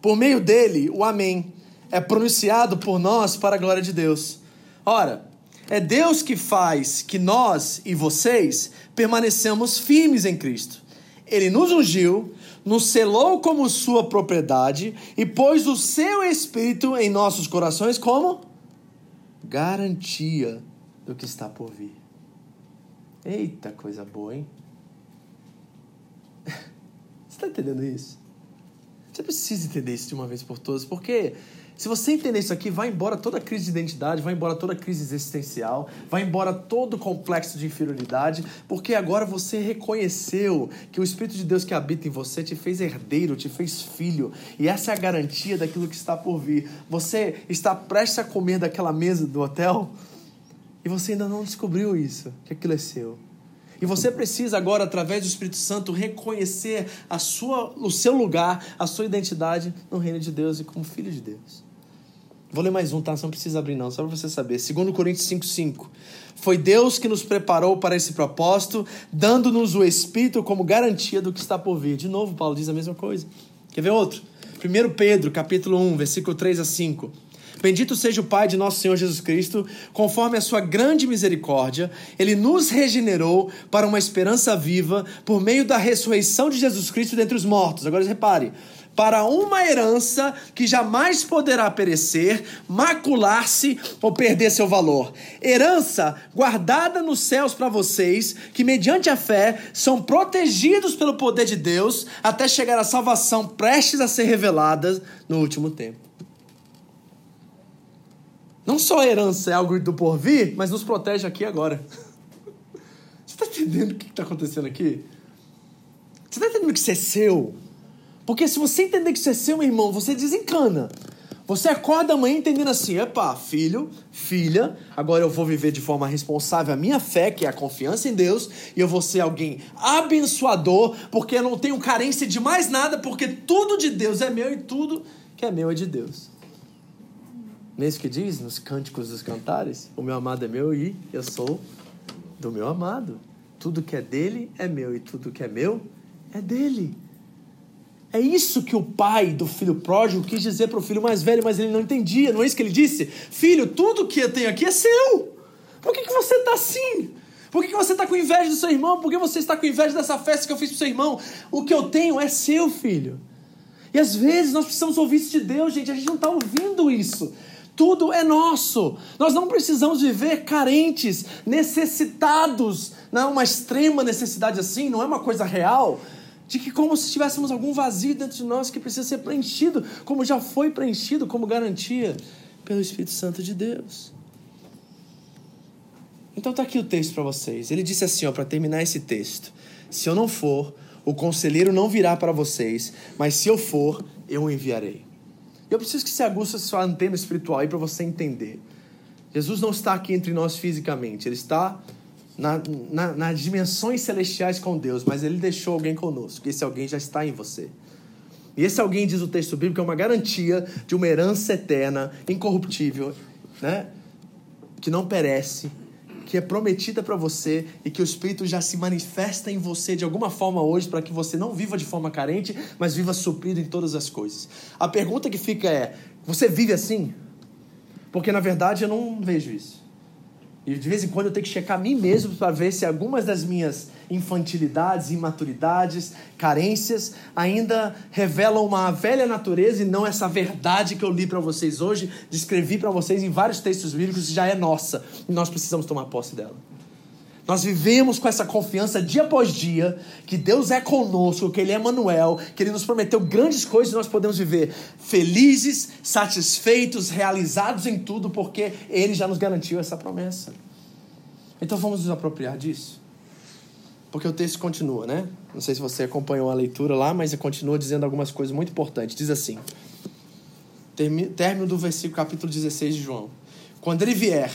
por meio dele, o amém é pronunciado por nós para a glória de Deus. Ora, é Deus que faz que nós e vocês permanecemos firmes em Cristo. Ele nos ungiu, nos selou como sua propriedade e pôs o seu espírito em nossos corações como garantia do que está por vir. Eita, coisa boa, hein? <laughs> Você está entendendo isso? Você precisa entender isso de uma vez por todas, porque se você entender isso aqui, vai embora toda crise de identidade, vai embora toda crise existencial, vai embora todo o complexo de inferioridade, porque agora você reconheceu que o Espírito de Deus que habita em você te fez herdeiro, te fez filho, e essa é a garantia daquilo que está por vir. Você está prestes a comer daquela mesa do hotel e você ainda não descobriu isso, que aquilo é seu. E você precisa agora, através do Espírito Santo, reconhecer a sua, o seu lugar, a sua identidade no reino de Deus e como filho de Deus. Vou ler mais um, tá? Você não precisa abrir, não, só para você saber. 2 Coríntios 5,5. Foi Deus que nos preparou para esse propósito, dando-nos o Espírito como garantia do que está por vir. De novo, Paulo diz a mesma coisa. Quer ver outro? 1 Pedro, capítulo 1, versículo 3 a 5. Bendito seja o Pai de nosso Senhor Jesus Cristo, conforme a sua grande misericórdia, ele nos regenerou para uma esperança viva por meio da ressurreição de Jesus Cristo dentre os mortos. Agora repare, para uma herança que jamais poderá perecer, macular-se ou perder seu valor. Herança guardada nos céus para vocês, que mediante a fé são protegidos pelo poder de Deus até chegar à salvação prestes a ser revelada no último tempo. Não só a herança é algo do porvir, mas nos protege aqui agora. <laughs> Você está entendendo o que está acontecendo aqui? Você está entendendo que isso é seu? Porque se você entender que isso é seu, irmão, você desencana. Você acorda amanhã entendendo assim: epa, filho, filha, agora eu vou viver de forma responsável a minha fé, que é a confiança em Deus, e eu vou ser alguém abençoador, porque eu não tenho carência de mais nada, porque tudo de Deus é meu e tudo que é meu é de Deus. Mesmo que diz nos cânticos dos cantares: o meu amado é meu e eu sou do meu amado. Tudo que é dele é meu e tudo que é meu é dele. É isso que o pai do filho pródigo quis dizer para o filho mais velho, mas ele não entendia. Não é isso que ele disse? Filho, tudo que eu tenho aqui é seu. Por que, que você está assim? Por que, que você está com inveja do seu irmão? Por que você está com inveja dessa festa que eu fiz para o seu irmão? O que eu tenho é seu, filho. E às vezes nós precisamos ouvir isso de Deus, gente. A gente não está ouvindo isso. Tudo é nosso. Nós não precisamos viver carentes, necessitados. Não é uma extrema necessidade assim, não é uma coisa real de que como se tivéssemos algum vazio dentro de nós que precisa ser preenchido, como já foi preenchido como garantia pelo Espírito Santo de Deus. Então tá aqui o texto para vocês. Ele disse assim, ó, para terminar esse texto: Se eu não for, o conselheiro não virá para vocês, mas se eu for, eu o enviarei. Eu preciso que você aguça sua antena espiritual aí para você entender. Jesus não está aqui entre nós fisicamente, ele está na, na, nas dimensões celestiais com Deus, mas Ele deixou alguém conosco. Esse alguém já está em você. E esse alguém, diz o texto bíblico, é uma garantia de uma herança eterna, incorruptível, né? que não perece, que é prometida para você e que o Espírito já se manifesta em você de alguma forma hoje para que você não viva de forma carente, mas viva suprido em todas as coisas. A pergunta que fica é: você vive assim? Porque na verdade eu não vejo isso. E de vez em quando eu tenho que checar a mim mesmo para ver se algumas das minhas infantilidades, imaturidades, carências ainda revelam uma velha natureza e não essa verdade que eu li para vocês hoje, descrevi para vocês em vários textos bíblicos, já é nossa e nós precisamos tomar posse dela. Nós vivemos com essa confiança dia após dia que Deus é conosco, que Ele é Manuel, que Ele nos prometeu grandes coisas e nós podemos viver felizes, satisfeitos, realizados em tudo, porque Ele já nos garantiu essa promessa. Então vamos nos apropriar disso. Porque o texto continua, né? Não sei se você acompanhou a leitura lá, mas ele continua dizendo algumas coisas muito importantes. Diz assim: término do versículo capítulo 16 de João. Quando ele vier,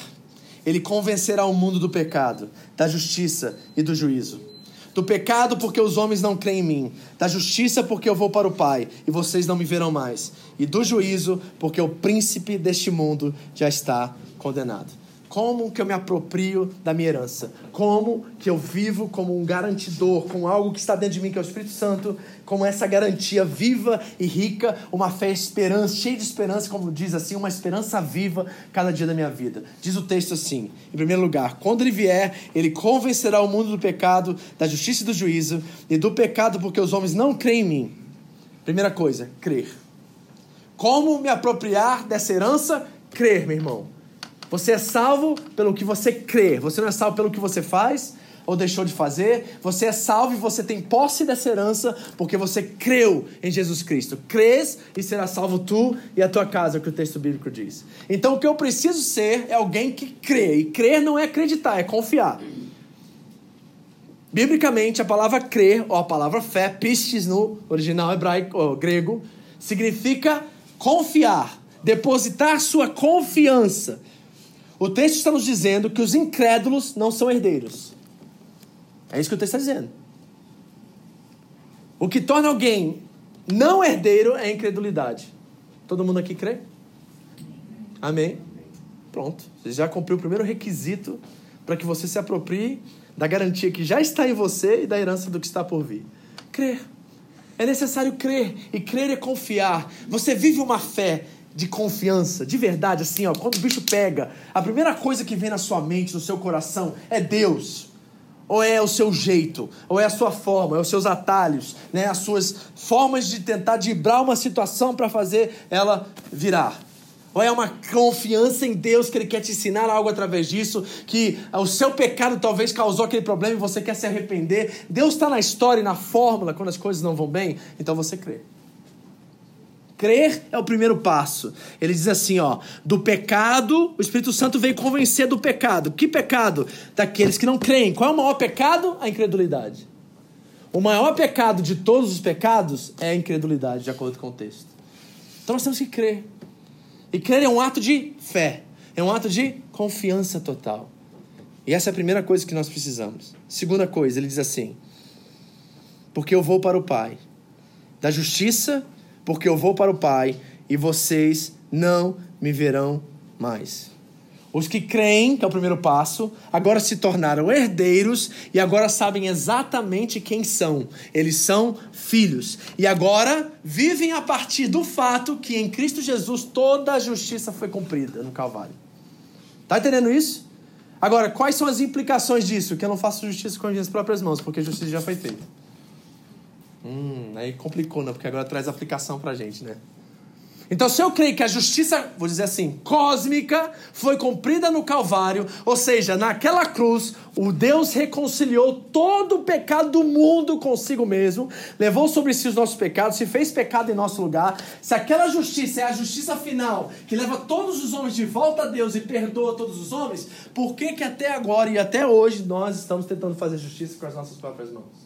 ele convencerá o mundo do pecado, da justiça e do juízo. Do pecado, porque os homens não creem em mim. Da justiça, porque eu vou para o Pai e vocês não me verão mais. E do juízo, porque o príncipe deste mundo já está condenado. Como que eu me aproprio da minha herança? Como que eu vivo como um garantidor, com algo que está dentro de mim, que é o Espírito Santo, como essa garantia viva e rica, uma fé esperança, cheia de esperança, como diz assim, uma esperança viva cada dia da minha vida. Diz o texto assim, em primeiro lugar, quando ele vier, ele convencerá o mundo do pecado, da justiça e do juízo, e do pecado porque os homens não creem em mim. Primeira coisa, crer. Como me apropriar dessa herança? Crer, meu irmão. Você é salvo pelo que você crê. Você não é salvo pelo que você faz ou deixou de fazer. Você é salvo e você tem posse dessa herança porque você creu em Jesus Cristo. Crês e será salvo tu e a tua casa, é o que o texto bíblico diz. Então o que eu preciso ser é alguém que crê. E crer não é acreditar, é confiar. Biblicamente, a palavra crer, ou a palavra fé, pistes no original hebraico, ou grego, significa confiar, depositar sua confiança o texto está nos dizendo que os incrédulos não são herdeiros. É isso que o texto está dizendo. O que torna alguém não herdeiro é a incredulidade. Todo mundo aqui crê? Amém? Pronto. Você já cumpriu o primeiro requisito para que você se aproprie da garantia que já está em você e da herança do que está por vir. Crer. É necessário crer. E crer é confiar. Você vive uma fé de confiança, de verdade, assim, ó, quando o bicho pega, a primeira coisa que vem na sua mente, no seu coração, é Deus. Ou é o seu jeito, ou é a sua forma, é os seus atalhos, né, as suas formas de tentar driblar uma situação para fazer ela virar. Ou é uma confiança em Deus que Ele quer te ensinar algo através disso, que o seu pecado talvez causou aquele problema e você quer se arrepender. Deus está na história e na fórmula quando as coisas não vão bem, então você crê. Crer é o primeiro passo. Ele diz assim, ó, do pecado, o Espírito Santo veio convencer do pecado. Que pecado? Daqueles que não creem. Qual é o maior pecado? A incredulidade. O maior pecado de todos os pecados é a incredulidade, de acordo com o texto. Então nós temos que crer. E crer é um ato de fé, é um ato de confiança total. E essa é a primeira coisa que nós precisamos. Segunda coisa, ele diz assim: Porque eu vou para o Pai, da justiça porque eu vou para o Pai e vocês não me verão mais. Os que creem, que é o primeiro passo, agora se tornaram herdeiros e agora sabem exatamente quem são. Eles são filhos. E agora vivem a partir do fato que em Cristo Jesus toda a justiça foi cumprida no Calvário. Tá entendendo isso? Agora, quais são as implicações disso? Que eu não faço justiça com as minhas próprias mãos, porque a justiça já foi feita. Hum, aí complicou, né? Porque agora traz aplicação pra gente, né? Então, se eu creio que a justiça, vou dizer assim, cósmica, foi cumprida no Calvário, ou seja, naquela cruz, o Deus reconciliou todo o pecado do mundo consigo mesmo, levou sobre si os nossos pecados, se fez pecado em nosso lugar. Se aquela justiça é a justiça final, que leva todos os homens de volta a Deus e perdoa todos os homens, por que que até agora e até hoje nós estamos tentando fazer justiça com as nossas próprias mãos?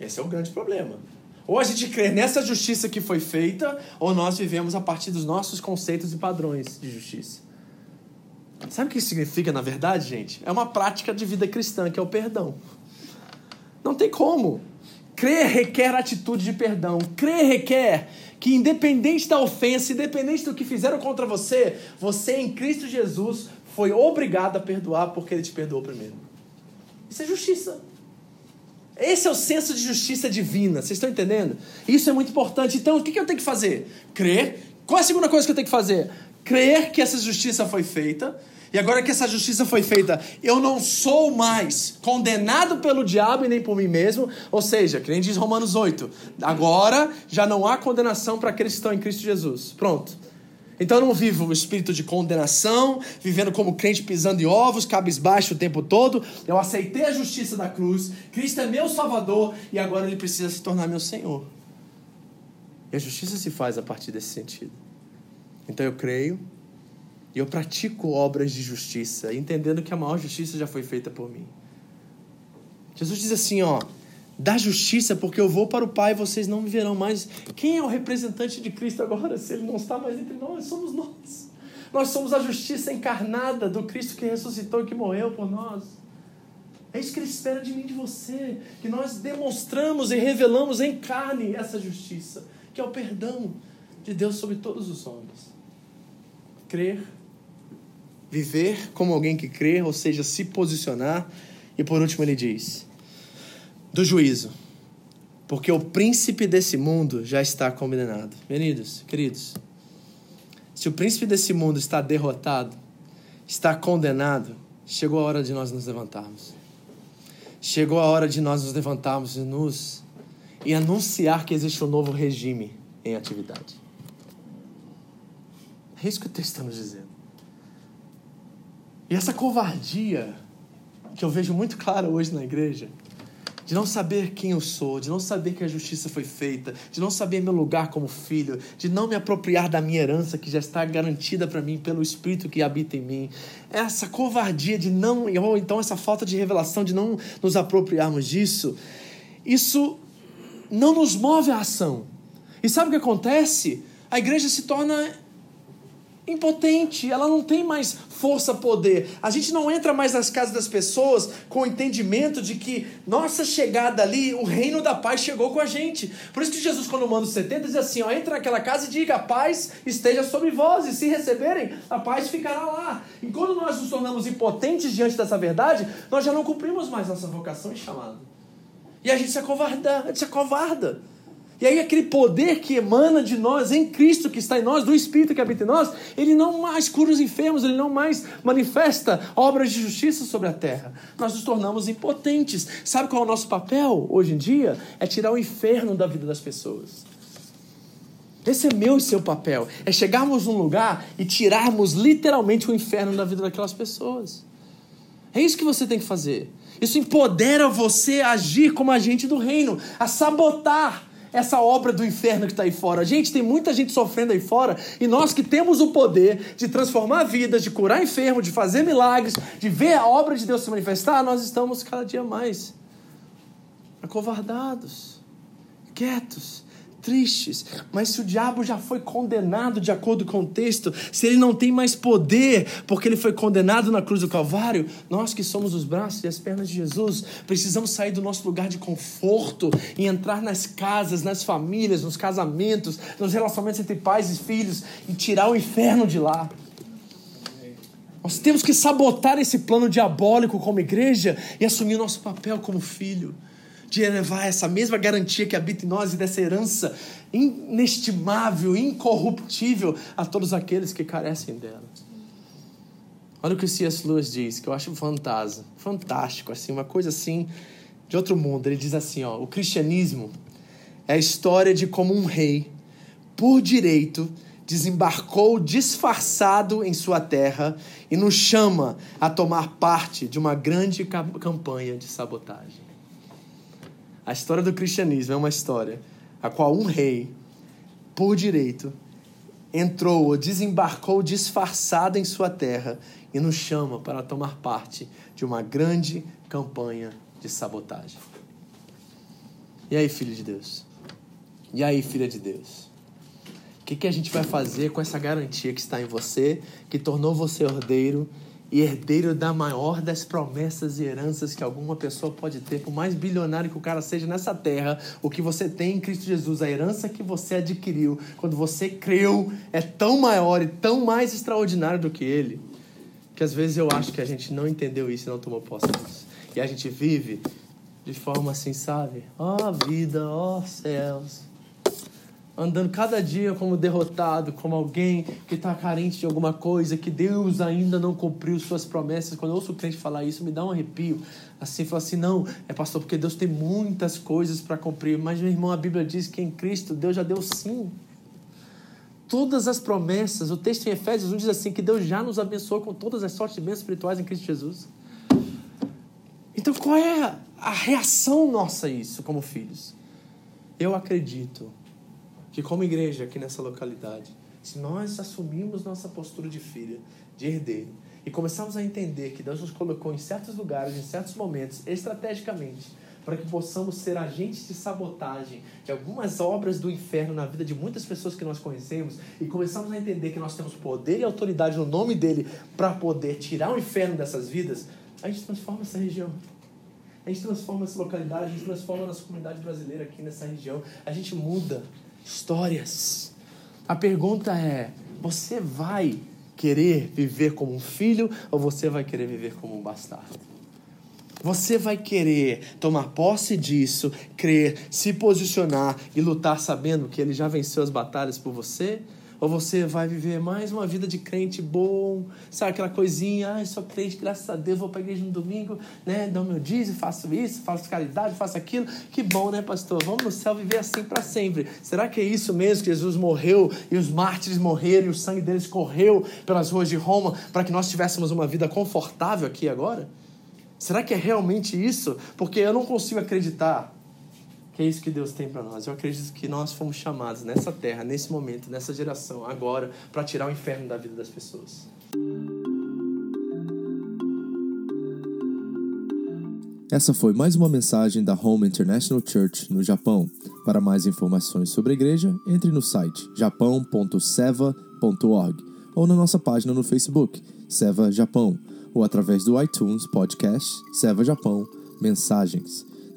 Esse é o grande problema. Ou a gente crê nessa justiça que foi feita, ou nós vivemos a partir dos nossos conceitos e padrões de justiça. Sabe o que isso significa, na verdade, gente? É uma prática de vida cristã, que é o perdão. Não tem como. Crer requer atitude de perdão. Crer requer que, independente da ofensa, independente do que fizeram contra você, você em Cristo Jesus foi obrigado a perdoar porque Ele te perdoou primeiro. Isso é justiça. Esse é o senso de justiça divina, vocês estão entendendo? Isso é muito importante. Então, o que eu tenho que fazer? Crer. Qual é a segunda coisa que eu tenho que fazer? Crer que essa justiça foi feita. E agora que essa justiça foi feita, eu não sou mais condenado pelo diabo e nem por mim mesmo. Ou seja, que nem diz Romanos 8. Agora já não há condenação para aqueles que estão em Cristo Jesus. Pronto. Então eu não vivo o espírito de condenação, vivendo como crente pisando em ovos, cabisbaixo o tempo todo. Eu aceitei a justiça da cruz, Cristo é meu Salvador e agora ele precisa se tornar meu Senhor. E a justiça se faz a partir desse sentido. Então eu creio e eu pratico obras de justiça, entendendo que a maior justiça já foi feita por mim. Jesus diz assim, ó, da justiça, porque eu vou para o Pai e vocês não me verão mais. Quem é o representante de Cristo agora? Se ele não está mais entre nós, somos nós. Nós somos a justiça encarnada do Cristo que ressuscitou e que morreu por nós. É isso que ele espera de mim de você, que nós demonstramos e revelamos em carne essa justiça, que é o perdão de Deus sobre todos os homens. Crer viver como alguém que crê, ou seja, se posicionar. E por último, ele diz: do juízo, porque o príncipe desse mundo já está condenado. Queridos, queridos, se o príncipe desse mundo está derrotado, está condenado, chegou a hora de nós nos levantarmos. Chegou a hora de nós nos levantarmos e nos e anunciar que existe um novo regime em atividade. É isso que o texto está nos dizendo. E essa covardia que eu vejo muito clara hoje na igreja, de não saber quem eu sou, de não saber que a justiça foi feita, de não saber meu lugar como filho, de não me apropriar da minha herança que já está garantida para mim pelo Espírito que habita em mim. Essa covardia de não, ou então essa falta de revelação de não nos apropriarmos disso, isso não nos move à ação. E sabe o que acontece? A igreja se torna impotente, ela não tem mais força, poder. A gente não entra mais nas casas das pessoas com o entendimento de que nossa chegada ali, o reino da paz chegou com a gente. Por isso que Jesus, quando manda os 70, diz assim: ó, entra naquela casa e diga: a paz esteja sobre vós, e se receberem, a paz ficará lá. E quando nós nos tornamos impotentes diante dessa verdade, nós já não cumprimos mais nossa vocação e chamado. E a gente se acovarda, a gente se acovarda. E aí aquele poder que emana de nós, em Cristo que está em nós, do Espírito que habita em nós, ele não mais cura os enfermos, ele não mais manifesta obras de justiça sobre a terra. Nós nos tornamos impotentes. Sabe qual é o nosso papel hoje em dia? É tirar o inferno da vida das pessoas. Esse é meu e seu papel. É chegarmos num lugar e tirarmos literalmente o inferno da vida daquelas pessoas. É isso que você tem que fazer. Isso empodera você a agir como agente do reino, a sabotar essa obra do inferno que está aí fora. Gente, tem muita gente sofrendo aí fora e nós que temos o poder de transformar vidas, de curar enfermos, de fazer milagres, de ver a obra de Deus se manifestar, nós estamos cada dia mais acovardados, quietos, tristes. Mas se o diabo já foi condenado de acordo com o texto, se ele não tem mais poder porque ele foi condenado na cruz do Calvário, nós que somos os braços e as pernas de Jesus, precisamos sair do nosso lugar de conforto e entrar nas casas, nas famílias, nos casamentos, nos relacionamentos entre pais e filhos e tirar o inferno de lá. Nós temos que sabotar esse plano diabólico como igreja e assumir o nosso papel como filho de elevar essa mesma garantia que habita em nós e dessa herança inestimável, incorruptível a todos aqueles que carecem dela. Olha o que o C.S. Lewis diz, que eu acho fantasma, fantástico, assim, uma coisa assim de outro mundo. Ele diz assim, ó, o cristianismo é a história de como um rei, por direito, desembarcou disfarçado em sua terra e nos chama a tomar parte de uma grande campanha de sabotagem. A história do cristianismo é uma história a qual um rei, por direito, entrou ou desembarcou disfarçado em sua terra e nos chama para tomar parte de uma grande campanha de sabotagem. E aí, filho de Deus? E aí, filha de Deus? O que, que a gente vai fazer com essa garantia que está em você, que tornou você herdeiro e herdeiro da maior das promessas e heranças que alguma pessoa pode ter, por mais bilionário que o cara seja nessa terra, o que você tem em Cristo Jesus, a herança que você adquiriu quando você creu é tão maior e tão mais extraordinário do que ele, que às vezes eu acho que a gente não entendeu isso e não tomou posse disso. E a gente vive de forma assim, sabe? Ó oh, vida, ó oh, céus andando cada dia como derrotado, como alguém que está carente de alguma coisa, que Deus ainda não cumpriu suas promessas. Quando eu ouço o crente falar isso, me dá um arrepio. Assim, fala assim: não, é pastor, porque Deus tem muitas coisas para cumprir. Mas, meu irmão, a Bíblia diz que em Cristo Deus já deu sim. Todas as promessas, o texto em Efésios 1 diz assim: que Deus já nos abençoou com todas as sortes de bênçãos espirituais em Cristo Jesus. Então, qual é a reação nossa a isso, como filhos? Eu acredito que como igreja aqui nessa localidade, se nós assumirmos nossa postura de filha, de herdeiro, e começarmos a entender que Deus nos colocou em certos lugares, em certos momentos, estrategicamente, para que possamos ser agentes de sabotagem de algumas obras do inferno na vida de muitas pessoas que nós conhecemos e começarmos a entender que nós temos poder e autoridade no nome dele para poder tirar o inferno dessas vidas, a gente transforma essa região. A gente transforma essa localidade, a gente transforma a nossa comunidade brasileira aqui nessa região. A gente muda histórias. A pergunta é: você vai querer viver como um filho ou você vai querer viver como um bastardo? Você vai querer tomar posse disso, crer, se posicionar e lutar sabendo que ele já venceu as batalhas por você? Ou você vai viver mais uma vida de crente bom, sabe aquela coisinha, ah, sou crente, graças a Deus, vou para a igreja no domingo, né, dou meu dízimo, faço isso, faço caridade, faço aquilo. Que bom, né, pastor? Vamos no céu viver assim para sempre. Será que é isso mesmo que Jesus morreu e os mártires morreram e o sangue deles correu pelas ruas de Roma para que nós tivéssemos uma vida confortável aqui agora? Será que é realmente isso? Porque eu não consigo acreditar é isso que Deus tem para nós. Eu acredito que nós fomos chamados nessa terra, nesse momento, nessa geração, agora, para tirar o inferno da vida das pessoas. Essa foi mais uma mensagem da Home International Church no Japão. Para mais informações sobre a igreja, entre no site japão.seva.org ou na nossa página no Facebook, Seva Japão, ou através do iTunes Podcast Seva Japão Mensagens.